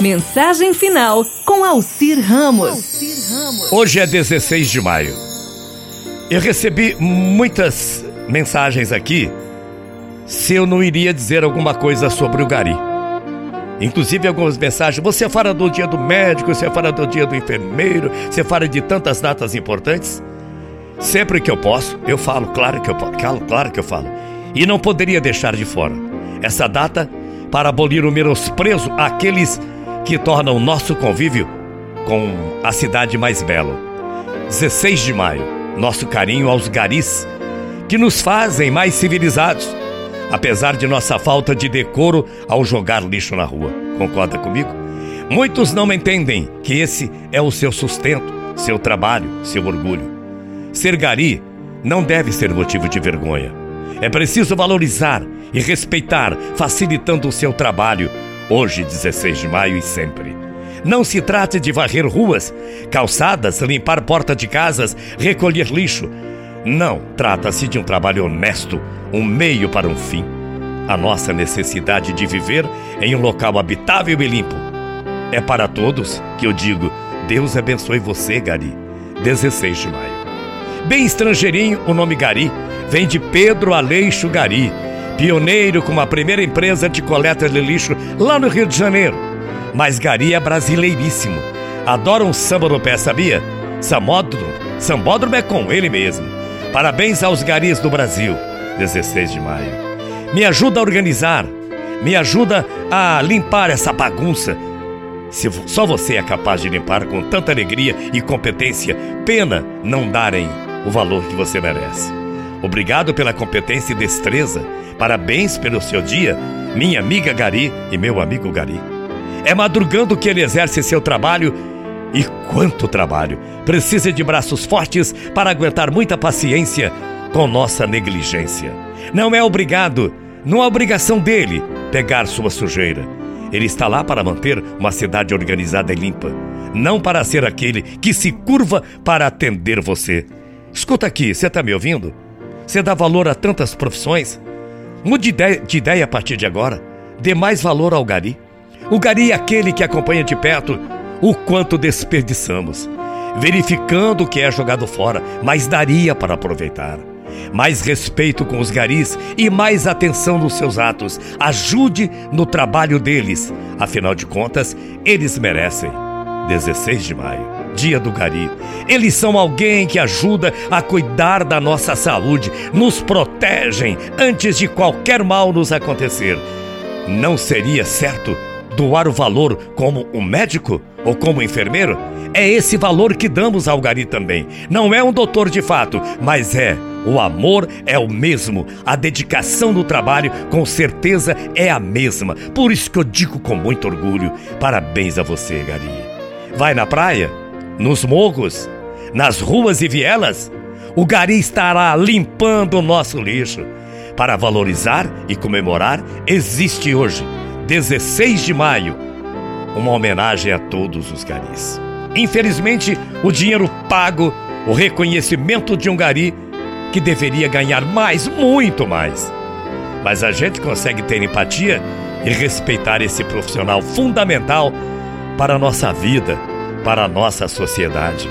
Mensagem final com Alcir Ramos. Hoje é 16 de maio. Eu recebi muitas mensagens aqui se eu não iria dizer alguma coisa sobre o Gari. Inclusive algumas mensagens. Você fala do dia do médico, você fala do dia do enfermeiro, você fala de tantas datas importantes. Sempre que eu posso, eu falo, claro que eu falo, claro que eu falo. E não poderia deixar de fora essa data para abolir o menosprezo àqueles que torna o nosso convívio com a cidade mais bela. 16 de maio, nosso carinho aos garis, que nos fazem mais civilizados, apesar de nossa falta de decoro ao jogar lixo na rua. Concorda comigo? Muitos não entendem que esse é o seu sustento, seu trabalho, seu orgulho. Ser gari não deve ser motivo de vergonha. É preciso valorizar e respeitar, facilitando o seu trabalho, hoje, 16 de maio e sempre. Não se trata de varrer ruas, calçadas, limpar porta de casas, recolher lixo. Não, trata-se de um trabalho honesto, um meio para um fim. A nossa necessidade de viver em um local habitável e limpo. É para todos que eu digo: Deus abençoe você, Gari. 16 de maio. Bem estrangeirinho, o nome Gari vem de Pedro Aleixo Gari pioneiro com a primeira empresa de coleta de lixo lá no Rio de Janeiro. Mas Gari é brasileiríssimo. Adora um samba no pé, sabia? Samódromo, sambódromo é com ele mesmo. Parabéns aos garis do Brasil. 16 de maio. Me ajuda a organizar, me ajuda a limpar essa bagunça. Se só você é capaz de limpar com tanta alegria e competência, pena não darem o valor que você merece. Obrigado pela competência e destreza. Parabéns pelo seu dia, minha amiga Gari e meu amigo Gari. É madrugando que ele exerce seu trabalho e quanto trabalho! Precisa de braços fortes para aguentar muita paciência com nossa negligência. Não é obrigado, não é obrigação dele pegar sua sujeira. Ele está lá para manter uma cidade organizada e limpa, não para ser aquele que se curva para atender você. Escuta aqui, você está me ouvindo? Você dá valor a tantas profissões? Mude de ideia a partir de agora. Dê mais valor ao gari. O gari é aquele que acompanha de perto o quanto desperdiçamos, verificando o que é jogado fora, mas daria para aproveitar. Mais respeito com os garis e mais atenção nos seus atos. Ajude no trabalho deles. Afinal de contas, eles merecem. 16 de maio dia do Gari. Eles são alguém que ajuda a cuidar da nossa saúde, nos protegem antes de qualquer mal nos acontecer. Não seria certo doar o valor como um médico ou como enfermeiro? É esse valor que damos ao Gari também. Não é um doutor de fato, mas é. O amor é o mesmo, a dedicação no trabalho com certeza é a mesma. Por isso que eu digo com muito orgulho: parabéns a você, Gari. Vai na praia? Nos morros, nas ruas e vielas, o Gari estará limpando o nosso lixo. Para valorizar e comemorar, existe hoje, 16 de maio, uma homenagem a todos os garis. Infelizmente, o dinheiro pago, o reconhecimento de um gari que deveria ganhar mais, muito mais. Mas a gente consegue ter empatia e respeitar esse profissional fundamental para a nossa vida para a nossa sociedade.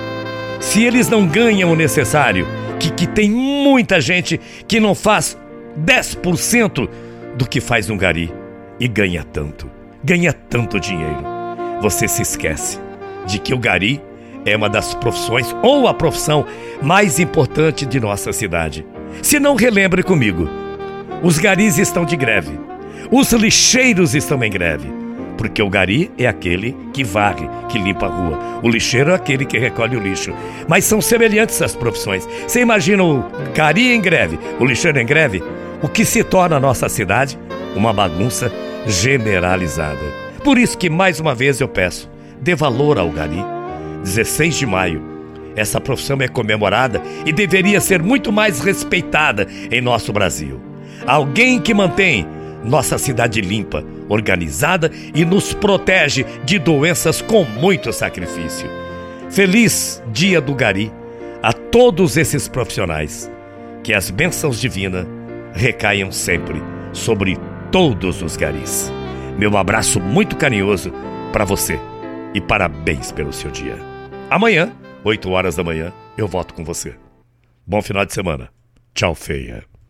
Se eles não ganham o necessário, que, que tem muita gente que não faz 10% do que faz um gari e ganha tanto, ganha tanto dinheiro. Você se esquece de que o gari é uma das profissões ou a profissão mais importante de nossa cidade. Se não relembre comigo, os garis estão de greve, os lixeiros estão em greve. Porque o gari é aquele que varre, que limpa a rua. O lixeiro é aquele que recolhe o lixo. Mas são semelhantes as profissões. Você imagina o gari em greve, o lixeiro em greve? O que se torna a nossa cidade? Uma bagunça generalizada. Por isso que mais uma vez eu peço, dê valor ao gari. 16 de maio. Essa profissão é comemorada e deveria ser muito mais respeitada em nosso Brasil. Alguém que mantém nossa cidade limpa, organizada e nos protege de doenças com muito sacrifício. Feliz Dia do Gari a todos esses profissionais. Que as bênçãos divinas recaiam sempre sobre todos os garis. Meu abraço muito carinhoso para você. E parabéns pelo seu dia. Amanhã, 8 horas da manhã, eu voto com você. Bom final de semana. Tchau, feia.